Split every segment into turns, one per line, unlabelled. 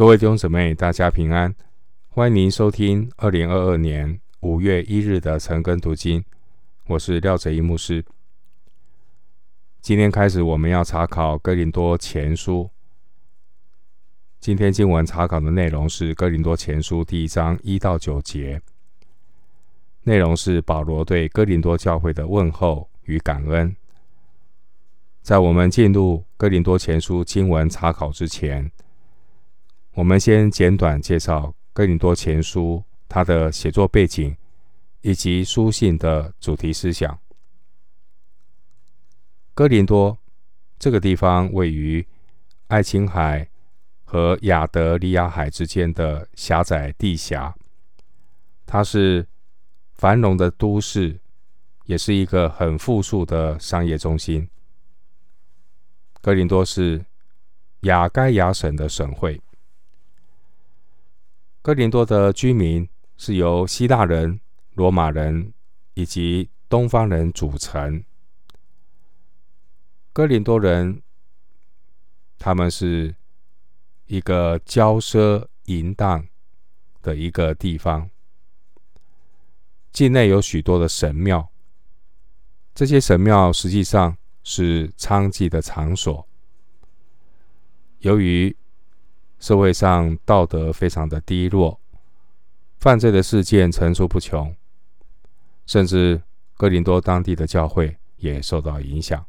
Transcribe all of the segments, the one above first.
各位弟兄姊妹，大家平安，欢迎您收听二零二二年五月一日的晨更读经。我是廖哲一牧师。今天开始，我们要查考哥林多前书。今天经文查考的内容是哥林多前书第一章一到九节，内容是保罗对哥林多教会的问候与感恩。在我们进入哥林多前书经文查考之前，我们先简短介绍哥林多前书它的写作背景以及书信的主题思想。哥林多这个地方位于爱琴海和亚得里亚海之间的狭窄地峡，它是繁荣的都市，也是一个很富庶的商业中心。哥林多是亚该亚省的省会。哥林多的居民是由希腊人、罗马人以及东方人组成。哥林多人，他们是一个骄奢淫荡的一个地方。境内有许多的神庙，这些神庙实际上是娼妓的场所。由于社会上道德非常的低落，犯罪的事件层出不穷，甚至哥林多当地的教会也受到影响，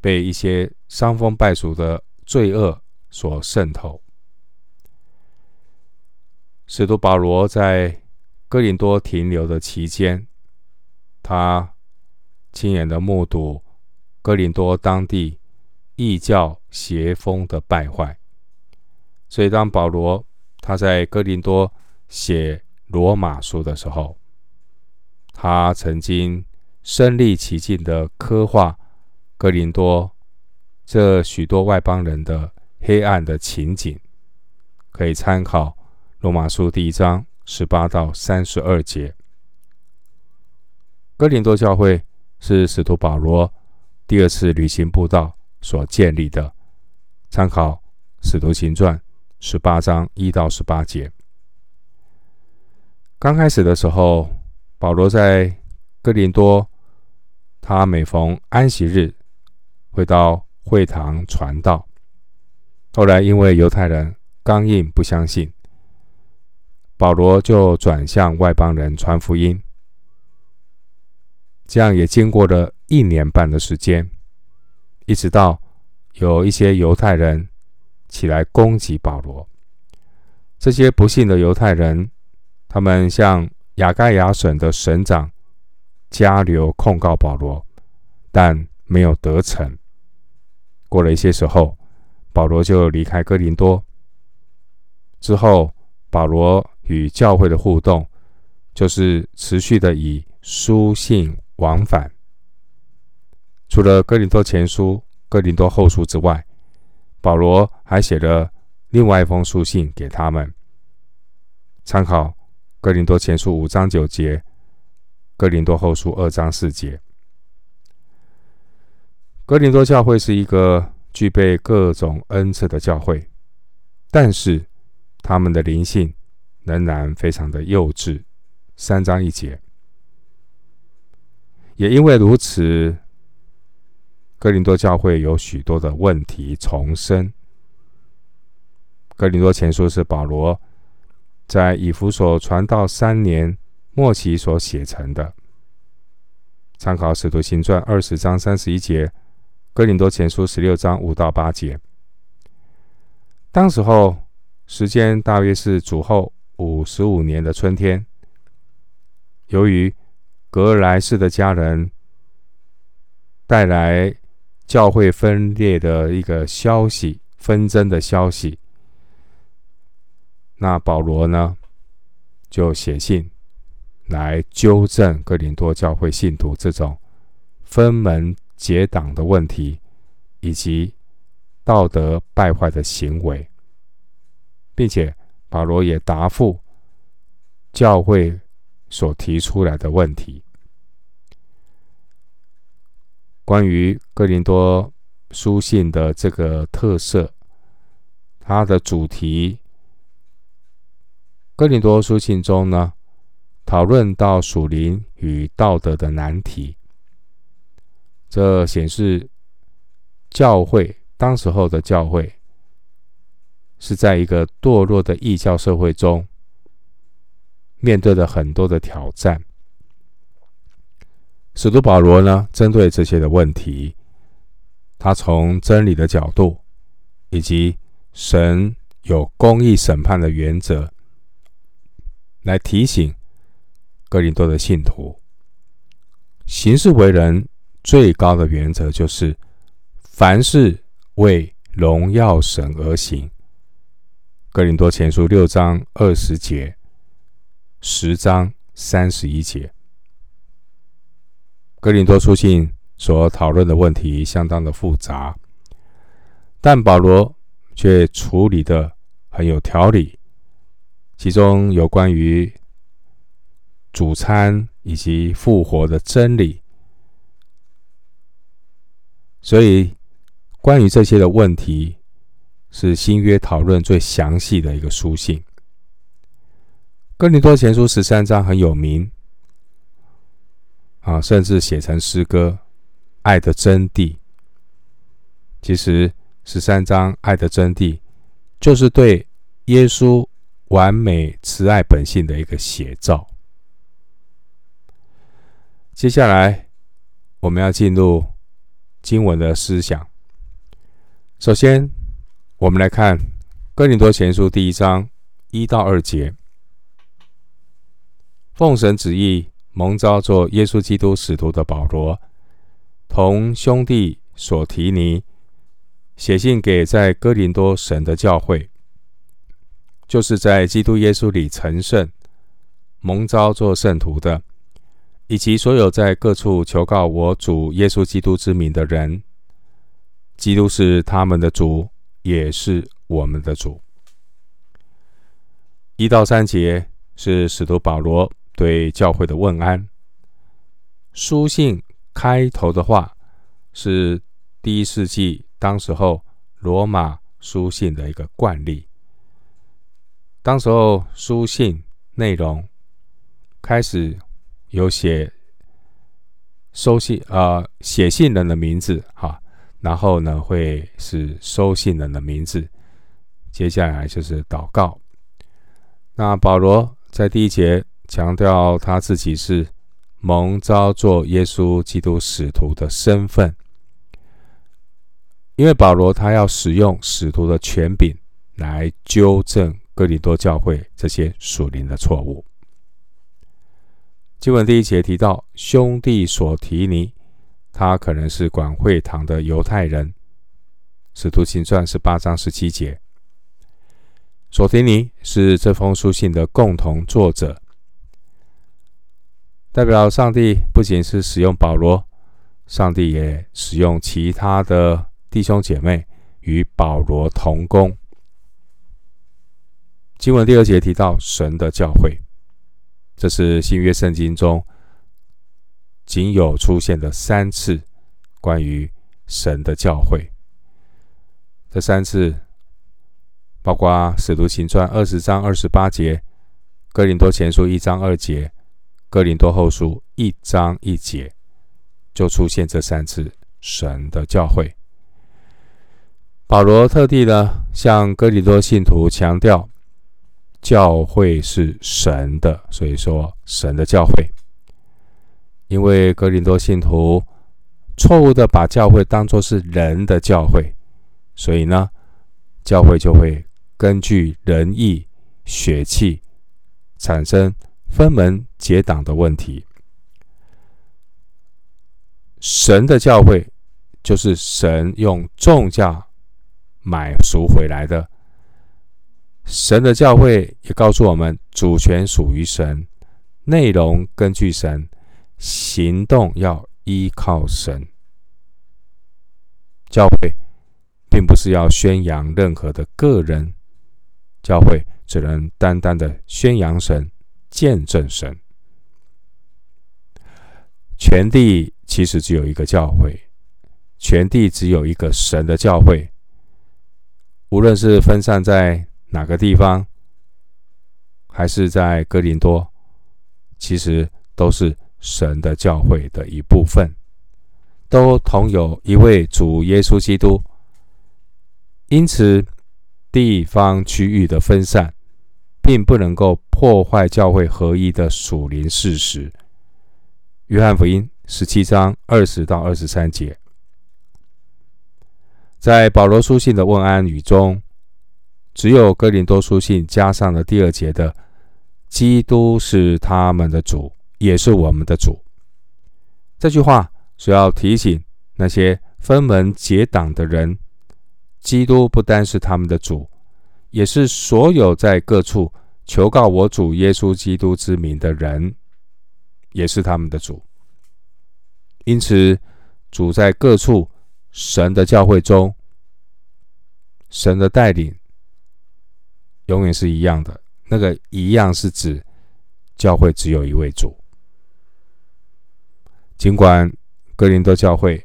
被一些伤风败俗的罪恶所渗透。使徒保罗在哥林多停留的期间，他亲眼的目睹哥林多当地异教邪风的败坏。所以，当保罗他在哥林多写罗马书的时候，他曾经身历其境的刻画哥林多这许多外邦人的黑暗的情景，可以参考罗马书第一章十八到三十二节。哥林多教会是使徒保罗第二次旅行布道所建立的，参考使徒行传。十八章一到十八节。刚开始的时候，保罗在哥林多，他每逢安息日会到会堂传道。后来因为犹太人刚硬不相信，保罗就转向外邦人传福音。这样也经过了一年半的时间，一直到有一些犹太人。起来攻击保罗。这些不幸的犹太人，他们向亚该亚省的省长加流控告保罗，但没有得逞。过了一些时候，保罗就离开哥林多。之后，保罗与教会的互动就是持续的以书信往返。除了哥林多前书、哥林多后书之外，保罗还写了另外一封书信给他们，参考《哥林多前书》五章九节，《哥林多后书》二章四节。哥林多教会是一个具备各种恩赐的教会，但是他们的灵性仍然非常的幼稚。三章一节，也因为如此。哥林多教会有许多的问题重生。哥林多前书是保罗在以弗所传道三年末期所写成的，参考使徒行传二十章三十一节，哥林多前书十六章五到八节。当时候时间大约是主后五十五年的春天，由于革来氏的家人带来。教会分裂的一个消息，纷争的消息。那保罗呢，就写信来纠正哥林多教会信徒这种分门结党的问题，以及道德败坏的行为，并且保罗也答复教会所提出来的问题。关于哥林多书信的这个特色，它的主题，哥林多书信中呢，讨论到属灵与道德的难题。这显示教会当时候的教会是在一个堕落的异教社会中，面对了很多的挑战。使徒保罗呢，针对这些的问题，他从真理的角度，以及神有公义审判的原则，来提醒哥林多的信徒，行事为人最高的原则就是，凡事为荣耀神而行。哥林多前书六章二十节，十章三十一节。哥林多书信所讨论的问题相当的复杂，但保罗却处理得很有条理。其中有关于主餐以及复活的真理，所以关于这些的问题，是新约讨论最详细的一个书信。哥林多前书十三章很有名。啊，甚至写成诗歌，《爱的真谛》。其实十三章《爱的真谛》就是对耶稣完美慈爱本性的一个写照。接下来，我们要进入经文的思想。首先，我们来看《哥林多前书》第一章一到二节，奉神旨意。蒙召做耶稣基督使徒的保罗，同兄弟所提尼写信给在哥林多神的教会，就是在基督耶稣里成圣、蒙召做圣徒的，以及所有在各处求告我主耶稣基督之名的人。基督是他们的主，也是我们的主。一到三节是使徒保罗。对教会的问安，书信开头的话是第一世纪当时候罗马书信的一个惯例。当时候书信内容开始有写收信啊、呃、写信人的名字哈，然后呢会是收信人的名字，接下来就是祷告。那保罗在第一节。强调他自己是蒙召做耶稣基督使徒的身份，因为保罗他要使用使徒的权柄来纠正哥林多教会这些属灵的错误。经文第一节提到兄弟所提尼，他可能是管会堂的犹太人。使徒行传十八章十七节，索提尼是这封书信的共同作者。代表上帝不仅是使用保罗，上帝也使用其他的弟兄姐妹与保罗同工。经文第二节提到神的教会，这是新约圣经中仅有出现的三次关于神的教会。这三次包括使徒行传二十章二十八节、哥林多前书一章二节。哥林多后书一章一节就出现这三次神的教会。保罗特地呢向哥林多信徒强调，教会是神的，所以说神的教会。因为哥林多信徒错误的把教会当作是人的教会，所以呢，教会就会根据仁义血气产生。分门结党的问题，神的教会就是神用重价买赎回来的。神的教会也告诉我们，主权属于神，内容根据神，行动要依靠神。教会并不是要宣扬任何的个人，教会只能单单的宣扬神。见证神，全地其实只有一个教会，全地只有一个神的教会。无论是分散在哪个地方，还是在哥林多，其实都是神的教会的一部分，都同有一位主耶稣基督。因此，地方区域的分散，并不能够破坏教会合一的属灵事实。约翰福音十七章二十到二十三节。在保罗书信的问安语中，只有哥林多书信加上了第二节的“基督是他们的主，也是我们的主”。这句话主要提醒那些分门结党的人，基督不单是他们的主，也是所有在各处求告我主耶稣基督之名的人，也是他们的主。因此，主在各处。神的教会中，神的带领永远是一样的。那个一样是指教会只有一位主。尽管哥林多教会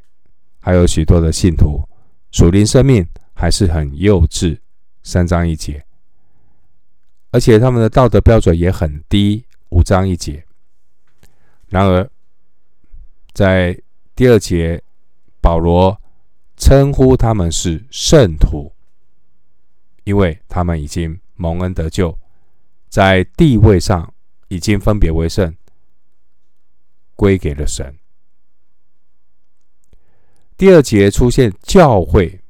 还有许多的信徒，属灵生命还是很幼稚，三章一节，而且他们的道德标准也很低，五章一节。然而，在第二节，保罗。称呼他们是圣徒，因为他们已经蒙恩得救，在地位上已经分别为圣，归给了神。第二节出现“教会”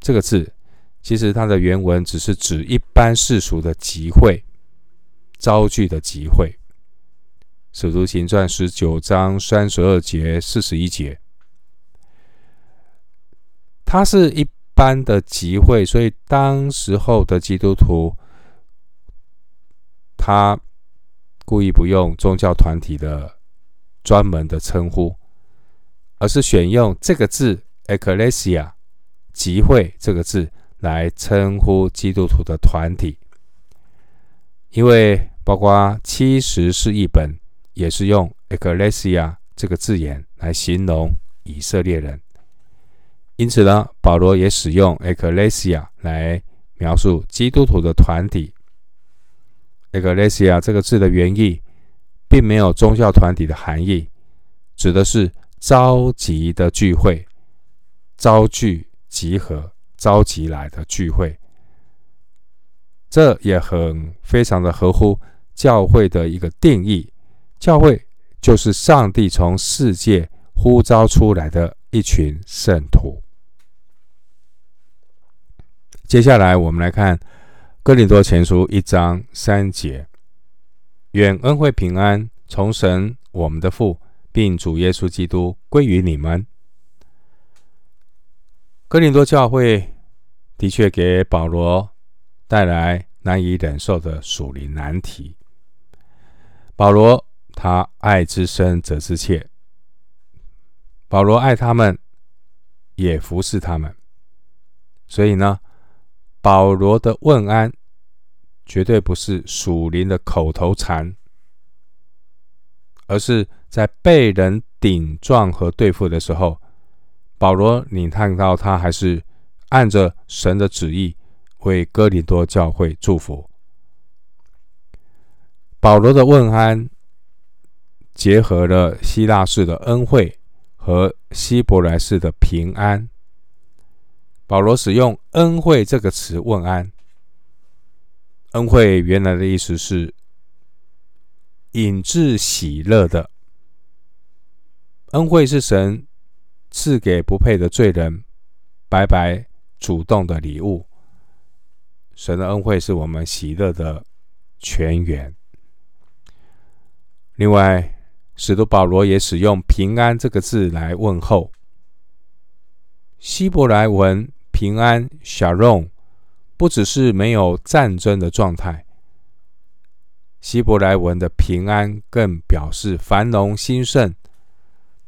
这个字，其实它的原文只是指一般世俗的集会，遭聚的集会。使徒行传十九章三十二节、四十一节。它是一般的集会，所以当时候的基督徒，他故意不用宗教团体的专门的称呼，而是选用这个字 “ecclesia” 集会这个字来称呼基督徒的团体，因为包括七十是一本也是用 “ecclesia” 这个字眼来形容以色列人。因此呢，保罗也使用 “ecclesia” 来描述基督徒的团体。“ecclesia” 这个字的原意，并没有宗教团体的含义，指的是召集的聚会、召聚、集合、召集来的聚会。这也很非常的合乎教会的一个定义。教会就是上帝从世界呼召出来的一群圣徒。接下来，我们来看《哥林多前书》一章三节：“愿恩惠平安从神我们的父，并主耶稣基督归于你们。”哥林多教会的确给保罗带来难以忍受的属灵难题。保罗他爱之深，责之切。保罗爱他们，也服侍他们，所以呢，保罗的问安绝对不是属灵的口头禅，而是在被人顶撞和对付的时候，保罗你看到他还是按着神的旨意为哥林多教会祝福。保罗的问安结合了希腊式的恩惠和希伯来式的平安。保罗使用“恩惠”这个词问安。恩惠原来的意思是引致喜乐的。恩惠是神赐给不配的罪人白白主动的礼物。神的恩惠是我们喜乐的泉源。另外，使徒保罗也使用“平安”这个字来问候。希伯来文。平安，Shalom，不只是没有战争的状态。希伯来文的平安更表示繁荣兴盛，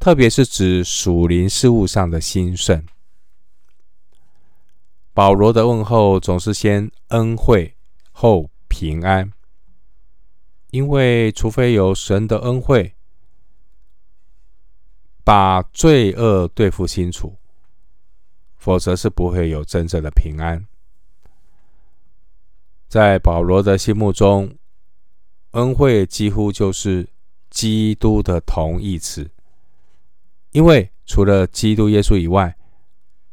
特别是指属灵事务上的兴盛。保罗的问候总是先恩惠后平安，因为除非有神的恩惠，把罪恶对付清楚。否则是不会有真正的平安。在保罗的心目中，恩惠几乎就是基督的同义词，因为除了基督耶稣以外，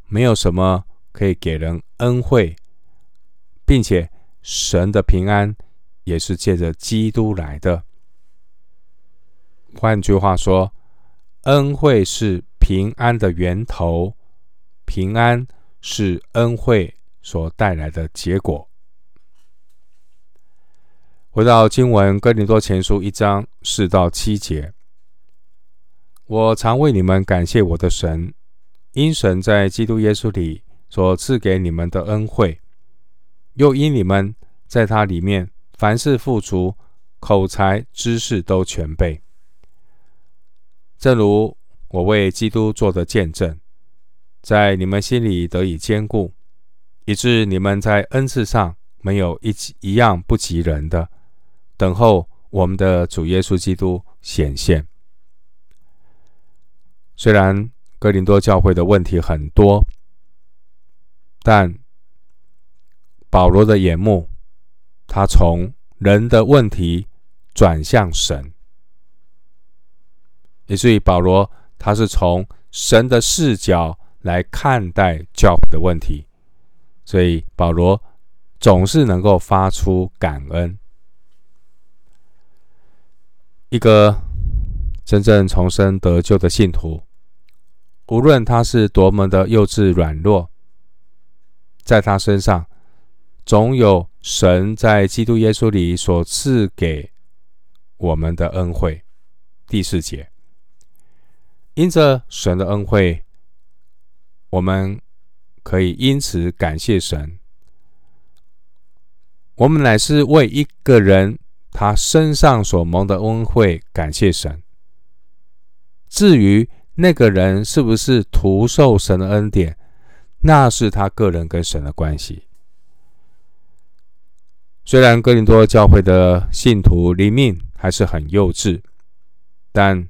没有什么可以给人恩惠，并且神的平安也是借着基督来的。换句话说，恩惠是平安的源头，平安是恩惠所带来的结果。回到经文，哥林多前书一章四到七节，我常为你们感谢我的神，因神在基督耶稣里所赐给你们的恩惠，又因你们在他里面凡事富足，口才知识都全备。正如我为基督做的见证，在你们心里得以坚固，以致你们在恩赐上没有一一样不及人的，等候我们的主耶稣基督显现。虽然哥林多教会的问题很多，但保罗的眼目，他从人的问题转向神。以至于保罗他是从神的视角来看待教会的问题，所以保罗总是能够发出感恩。一个真正重生得救的信徒，无论他是多么的幼稚软弱，在他身上总有神在基督耶稣里所赐给我们的恩惠。第四节。因着神的恩惠，我们可以因此感谢神。我们乃是为一个人他身上所蒙的恩惠感谢神。至于那个人是不是徒受神的恩典，那是他个人跟神的关系。虽然哥林多教会的信徒灵命还是很幼稚，但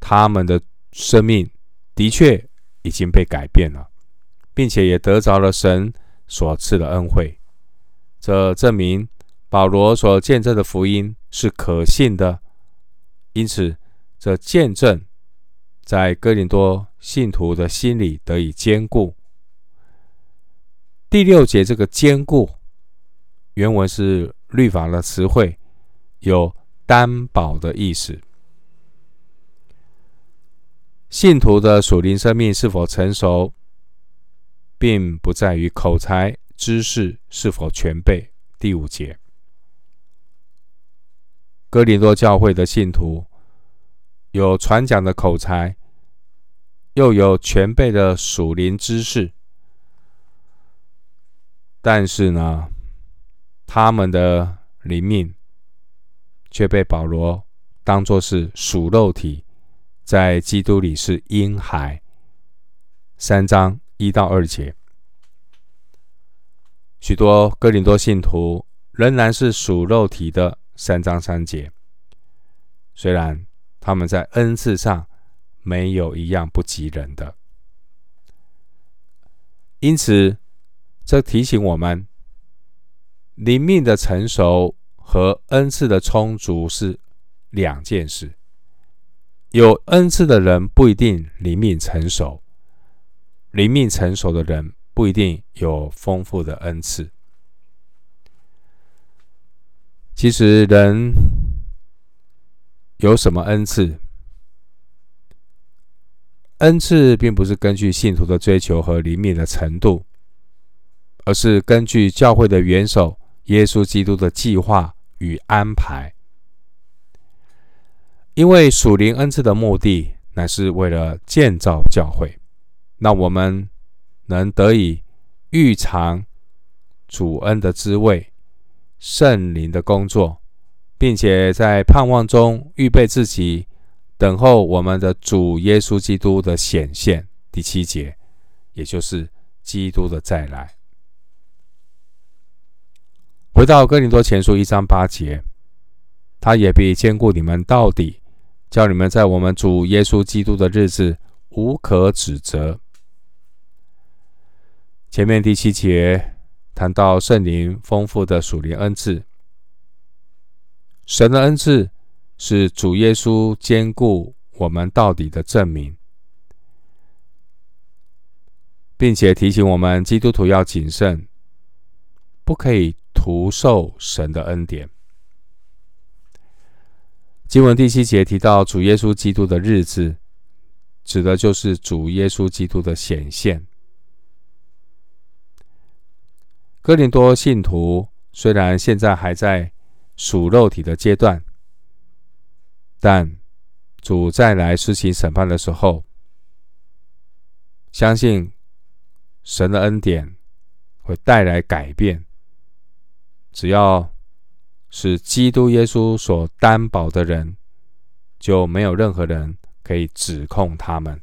他们的。生命的确已经被改变了，并且也得着了神所赐的恩惠。这证明保罗所见证的福音是可信的，因此这见证在哥林多信徒的心里得以坚固。第六节这个坚固，原文是律法的词汇，有担保的意思。信徒的属灵生命是否成熟，并不在于口才、知识是否全备。第五节，哥林多教会的信徒有传讲的口才，又有全备的属灵知识，但是呢，他们的灵命却被保罗当作是属肉体。在基督里是婴孩。三章一到二节，许多哥林多信徒仍然是属肉体的。三章三节，虽然他们在恩赐上没有一样不及人的，因此这提醒我们，灵命的成熟和恩赐的充足是两件事。有恩赐的人不一定灵命成熟，灵命成熟的人不一定有丰富的恩赐。其实人有什么恩赐？恩赐并不是根据信徒的追求和灵敏的程度，而是根据教会的元首耶稣基督的计划与安排。因为属灵恩赐的目的乃是为了建造教会，那我们能得以预尝主恩的滋味、圣灵的工作，并且在盼望中预备自己，等候我们的主耶稣基督的显现。第七节，也就是基督的再来。回到哥林多前书一章八节，他也必坚固你们到底。叫你们在我们主耶稣基督的日子无可指责。前面第七节谈到圣灵丰富的属灵恩赐。神的恩赐是主耶稣坚固我们到底的证明，并且提醒我们基督徒要谨慎，不可以徒受神的恩典。经文第七节提到主耶稣基督的日子，指的就是主耶稣基督的显现。哥林多信徒虽然现在还在属肉体的阶段，但主再来施行审判的时候，相信神的恩典会带来改变。只要是基督耶稣所担保的人，就没有任何人可以指控他们。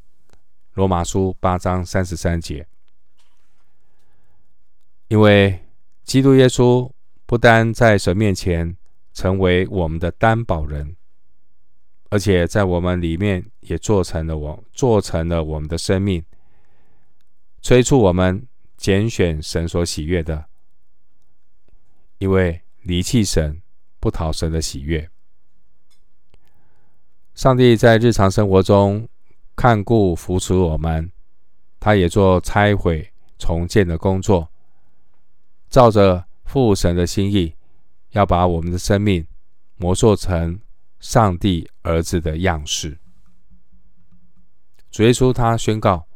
罗马书八章三十三节，因为基督耶稣不单在神面前。成为我们的担保人，而且在我们里面也做成了我做成了我们的生命，催促我们拣选神所喜悦的，因为离弃神不讨神的喜悦。上帝在日常生活中看顾扶持我们，他也做拆毁重建的工作，照着父神的心意。要把我们的生命磨塑成上帝儿子的样式。主耶稣他宣告：“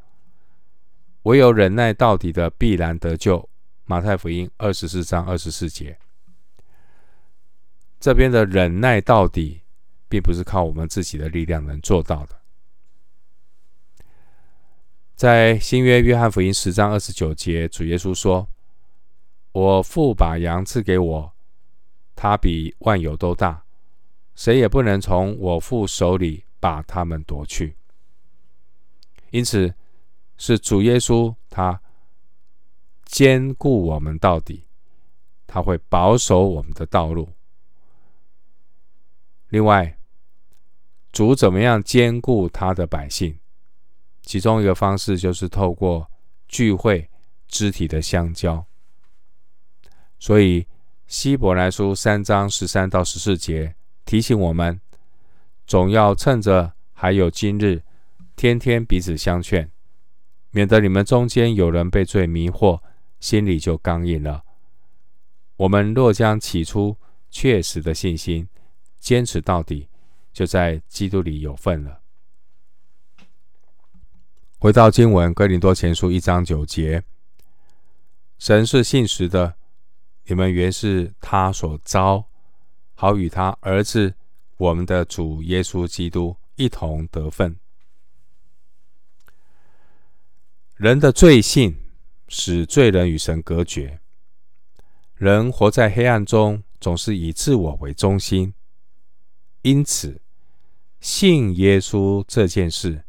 唯有忍耐到底的，必然得救。”马太福音二十四章二十四节。这边的忍耐到底，并不是靠我们自己的力量能做到的。在新约约翰福音十章二十九节，主耶稣说：“我父把羊赐给我。”他比万有都大，谁也不能从我父手里把他们夺去。因此，是主耶稣他坚固我们到底，他会保守我们的道路。另外，主怎么样兼顾他的百姓？其中一个方式就是透过聚会肢体的相交。所以。希伯来书三章十三到十四节提醒我们，总要趁着还有今日，天天彼此相劝，免得你们中间有人被罪迷惑，心里就刚硬了。我们若将起初确实的信心坚持到底，就在基督里有份了。回到经文，哥林多前书一章九节，神是信实的。你们原是他所招，好与他儿子我们的主耶稣基督一同得分。人的罪性使罪人与神隔绝，人活在黑暗中，总是以自我为中心。因此，信耶稣这件事，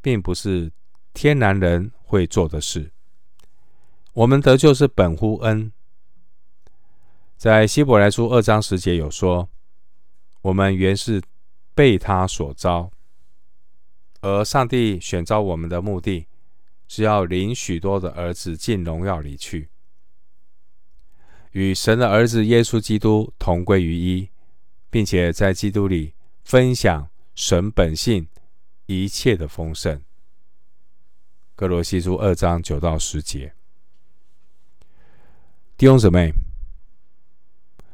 并不是天然人会做的事。我们得救是本乎恩。在希伯来书二章十节有说：“我们原是被他所召，而上帝选召我们的目的，是要领许多的儿子进荣耀里去，与神的儿子耶稣基督同归于一，并且在基督里分享神本性一切的丰盛。”歌罗西书二章九到十节，弟兄姊妹。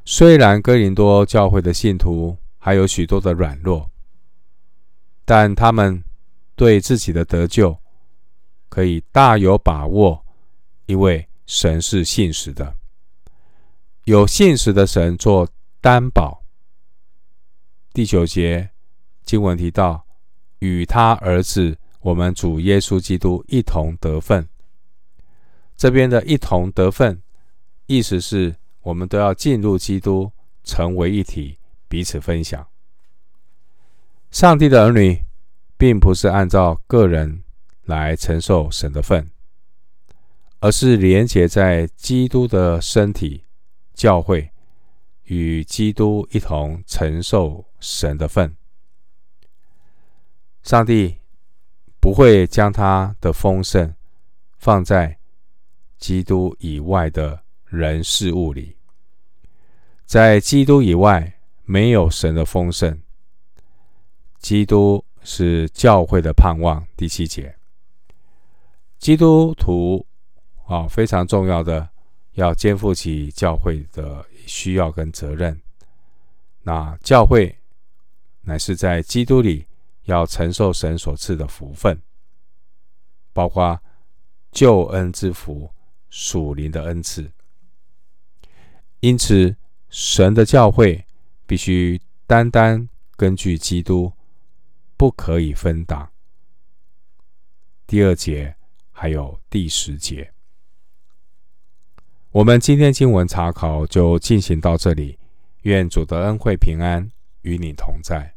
虽然哥林多教会的信徒还有许多的软弱，但他们对自己的得救可以大有把握，因为神是信实的，有信实的神做担保。第九节经文提到，与他儿子我们主耶稣基督一同得分。这边的一同得分，意思是。我们都要进入基督，成为一体，彼此分享。上帝的儿女，并不是按照个人来承受神的份，而是连结在基督的身体教会，与基督一同承受神的份。上帝不会将他的丰盛放在基督以外的人事物里。在基督以外，没有神的丰盛。基督是教会的盼望。第七节，基督徒啊，非常重要的，要肩负起教会的需要跟责任。那教会乃是在基督里要承受神所赐的福分，包括救恩之福、属灵的恩赐。因此，神的教会必须单单根据基督。不可以分党。第二节还有第十节，我们今天经文查考就进行到这里。愿主的恩惠平安与你同在。